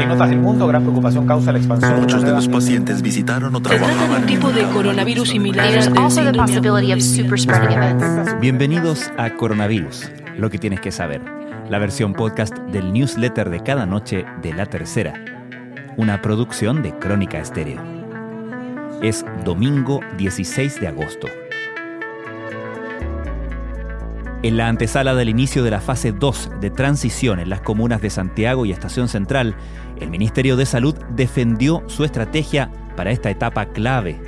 En notas del mundo, gran preocupación causa la expansión. Muchos de los pacientes visitaron o de un tipo de coronavirus similar events. Bienvenidos a Coronavirus, lo que tienes que saber, la versión podcast del newsletter de cada noche de La Tercera, una producción de Crónica Estéreo. Es domingo 16 de agosto. En la antesala del inicio de la fase 2 de transición en las comunas de Santiago y Estación Central, el Ministerio de Salud defendió su estrategia para esta etapa clave.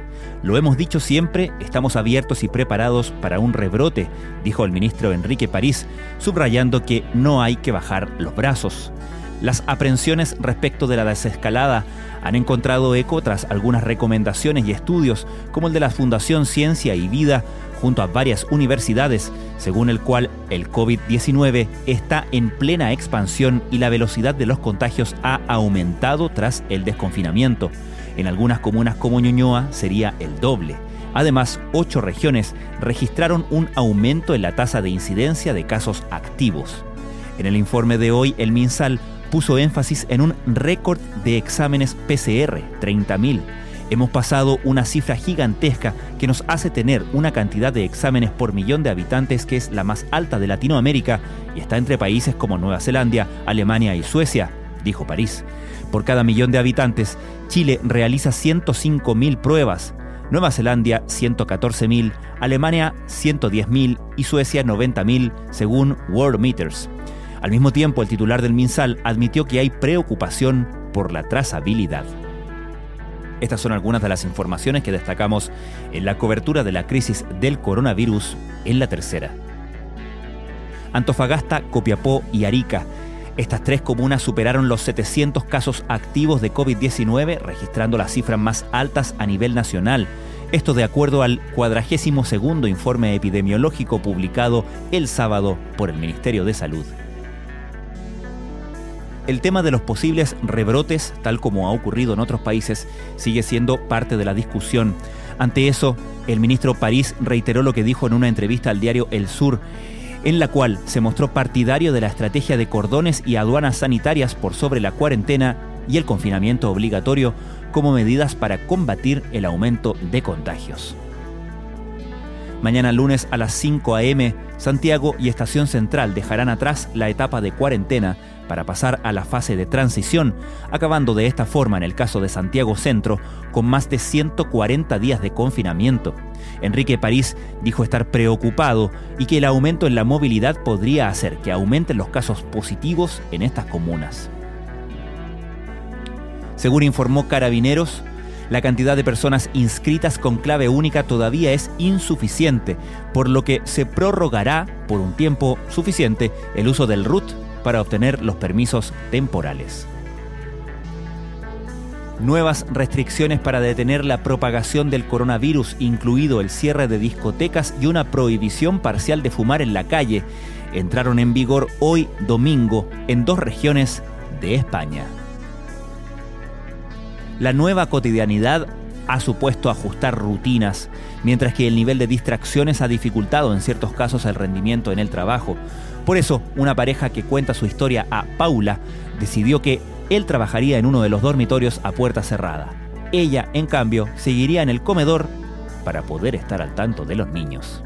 Lo hemos dicho siempre, estamos abiertos y preparados para un rebrote, dijo el ministro Enrique París, subrayando que no hay que bajar los brazos. Las aprensiones respecto de la desescalada han encontrado eco tras algunas recomendaciones y estudios, como el de la Fundación Ciencia y Vida, junto a varias universidades, según el cual el COVID-19 está en plena expansión y la velocidad de los contagios ha aumentado tras el desconfinamiento. En algunas comunas como Ñuñoa sería el doble. Además, ocho regiones registraron un aumento en la tasa de incidencia de casos activos. En el informe de hoy, el MinSal puso énfasis en un récord de exámenes PCR, 30.000. Hemos pasado una cifra gigantesca que nos hace tener una cantidad de exámenes por millón de habitantes que es la más alta de Latinoamérica y está entre países como Nueva Zelanda, Alemania y Suecia, dijo París. Por cada millón de habitantes, Chile realiza 105.000 pruebas, Nueva Zelanda 114.000, Alemania 110.000 y Suecia 90.000, según World Meters. Al mismo tiempo, el titular del MinSal admitió que hay preocupación por la trazabilidad. Estas son algunas de las informaciones que destacamos en la cobertura de la crisis del coronavirus en la tercera. Antofagasta, Copiapó y Arica. Estas tres comunas superaron los 700 casos activos de COVID-19, registrando las cifras más altas a nivel nacional. Esto de acuerdo al 42 informe epidemiológico publicado el sábado por el Ministerio de Salud. El tema de los posibles rebrotes, tal como ha ocurrido en otros países, sigue siendo parte de la discusión. Ante eso, el ministro París reiteró lo que dijo en una entrevista al diario El Sur, en la cual se mostró partidario de la estrategia de cordones y aduanas sanitarias por sobre la cuarentena y el confinamiento obligatorio como medidas para combatir el aumento de contagios. Mañana lunes a las 5 a.m., Santiago y Estación Central dejarán atrás la etapa de cuarentena para pasar a la fase de transición, acabando de esta forma en el caso de Santiago Centro con más de 140 días de confinamiento. Enrique París dijo estar preocupado y que el aumento en la movilidad podría hacer que aumenten los casos positivos en estas comunas. Según informó Carabineros, la cantidad de personas inscritas con clave única todavía es insuficiente, por lo que se prorrogará por un tiempo suficiente el uso del RUT para obtener los permisos temporales. Nuevas restricciones para detener la propagación del coronavirus, incluido el cierre de discotecas y una prohibición parcial de fumar en la calle, entraron en vigor hoy domingo en dos regiones de España. La nueva cotidianidad ha supuesto ajustar rutinas, mientras que el nivel de distracciones ha dificultado en ciertos casos el rendimiento en el trabajo. Por eso, una pareja que cuenta su historia a Paula decidió que él trabajaría en uno de los dormitorios a puerta cerrada. Ella, en cambio, seguiría en el comedor para poder estar al tanto de los niños.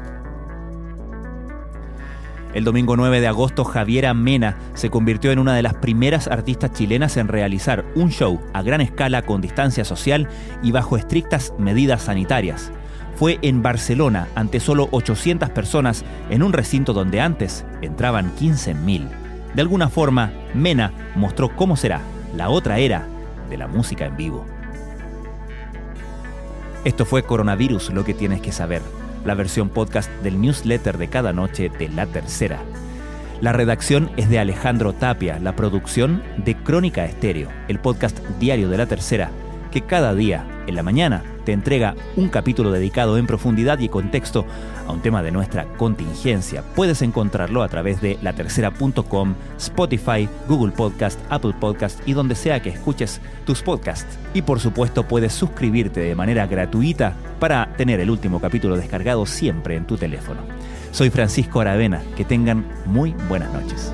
El domingo 9 de agosto, Javiera Mena se convirtió en una de las primeras artistas chilenas en realizar un show a gran escala con distancia social y bajo estrictas medidas sanitarias. Fue en Barcelona, ante solo 800 personas, en un recinto donde antes entraban 15.000. De alguna forma, Mena mostró cómo será la otra era de la música en vivo. Esto fue Coronavirus, lo que tienes que saber la versión podcast del newsletter de cada noche de La Tercera. La redacción es de Alejandro Tapia, la producción de Crónica Estéreo, el podcast diario de La Tercera, que cada día, en la mañana, te entrega un capítulo dedicado en profundidad y contexto a un tema de nuestra contingencia. Puedes encontrarlo a través de latercera.com, Spotify, Google Podcast, Apple Podcast y donde sea que escuches tus podcasts. Y por supuesto puedes suscribirte de manera gratuita para tener el último capítulo descargado siempre en tu teléfono. Soy Francisco Aravena, que tengan muy buenas noches.